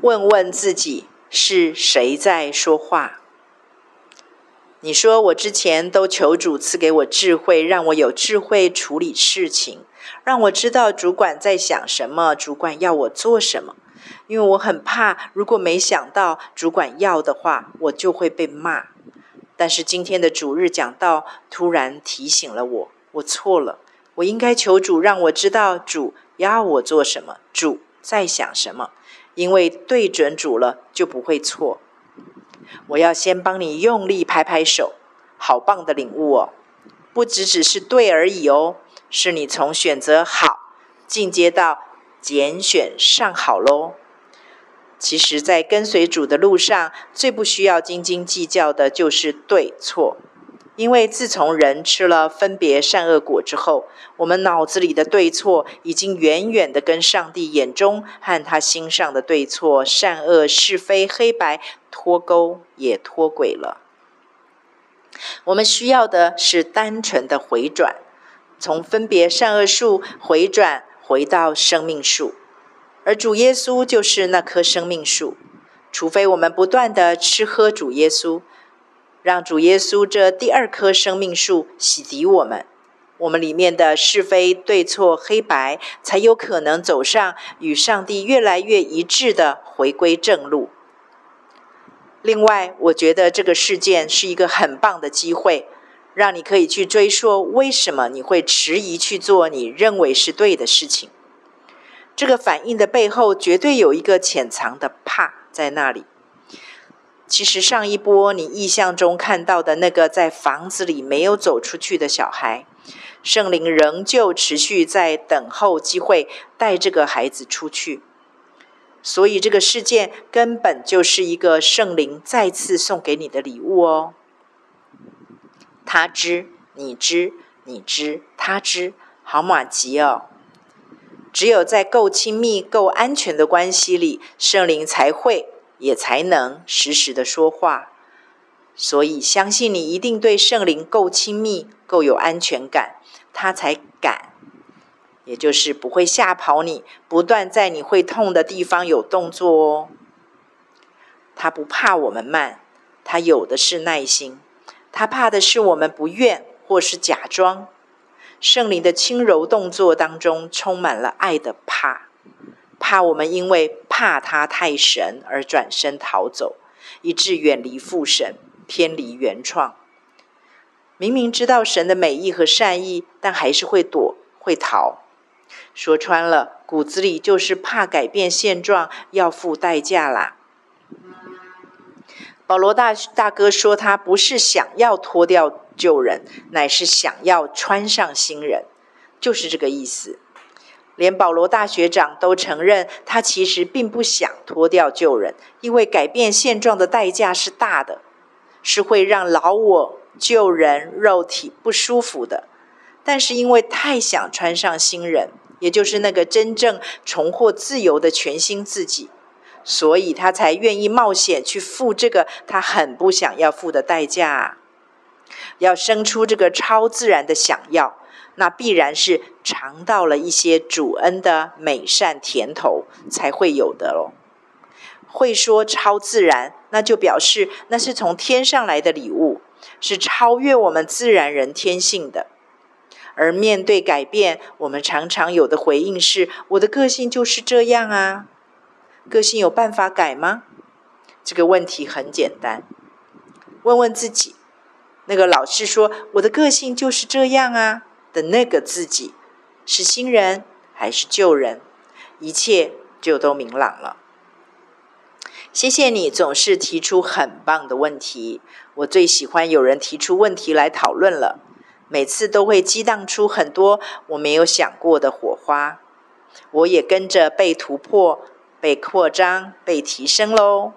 问问自己，是谁在说话？你说我之前都求主赐给我智慧，让我有智慧处理事情，让我知道主管在想什么，主管要我做什么。因为我很怕，如果没想到主管要的话，我就会被骂。但是今天的主日讲到突然提醒了我，我错了，我应该求主让我知道主要我做什么，主在想什么。因为对准主了，就不会错。我要先帮你用力拍拍手，好棒的领悟哦！不只只是对而已哦，是你从选择好进阶到拣选上好喽。其实，在跟随主的路上，最不需要斤斤计较的就是对错，因为自从人吃了分别善恶果之后，我们脑子里的对错已经远远的跟上帝眼中和他心上的对错、善恶、是非、黑白。脱钩也脱轨了。我们需要的是单纯的回转，从分别善恶树回转回到生命树，而主耶稣就是那棵生命树。除非我们不断的吃喝主耶稣，让主耶稣这第二棵生命树洗涤我们，我们里面的是非对错黑白，才有可能走上与上帝越来越一致的回归正路。另外，我觉得这个事件是一个很棒的机会，让你可以去追溯为什么你会迟疑去做你认为是对的事情。这个反应的背后，绝对有一个潜藏的怕在那里。其实上一波你意象中看到的那个在房子里没有走出去的小孩，圣灵仍旧持续在等候机会带这个孩子出去。所以这个事件根本就是一个圣灵再次送给你的礼物哦。他知，你知，你知，他知，好马吉哦。只有在够亲密、够安全的关系里，圣灵才会也才能实时的说话。所以相信你一定对圣灵够亲密、够有安全感，他才敢。也就是不会吓跑你，不断在你会痛的地方有动作哦。他不怕我们慢，他有的是耐心。他怕的是我们不愿或是假装。圣灵的轻柔动作当中充满了爱的怕，怕我们因为怕他太神而转身逃走，以致远离父神，偏离原创。明明知道神的美意和善意，但还是会躲，会逃。说穿了，骨子里就是怕改变现状，要付代价啦。保罗大大哥说，他不是想要脱掉旧人，乃是想要穿上新人，就是这个意思。连保罗大学长都承认，他其实并不想脱掉旧人，因为改变现状的代价是大的，是会让老我、旧人、肉体不舒服的。但是因为太想穿上新人，也就是那个真正重获自由的全新自己，所以他才愿意冒险去付这个他很不想要付的代价。要生出这个超自然的想要，那必然是尝到了一些主恩的美善甜头才会有的喽。会说超自然，那就表示那是从天上来的礼物，是超越我们自然人天性的。而面对改变，我们常常有的回应是：“我的个性就是这样啊，个性有办法改吗？”这个问题很简单，问问自己，那个老是说“我的个性就是这样啊”的那个自己，是新人还是旧人？一切就都明朗了。谢谢你总是提出很棒的问题，我最喜欢有人提出问题来讨论了。每次都会激荡出很多我没有想过的火花，我也跟着被突破、被扩张、被提升喽。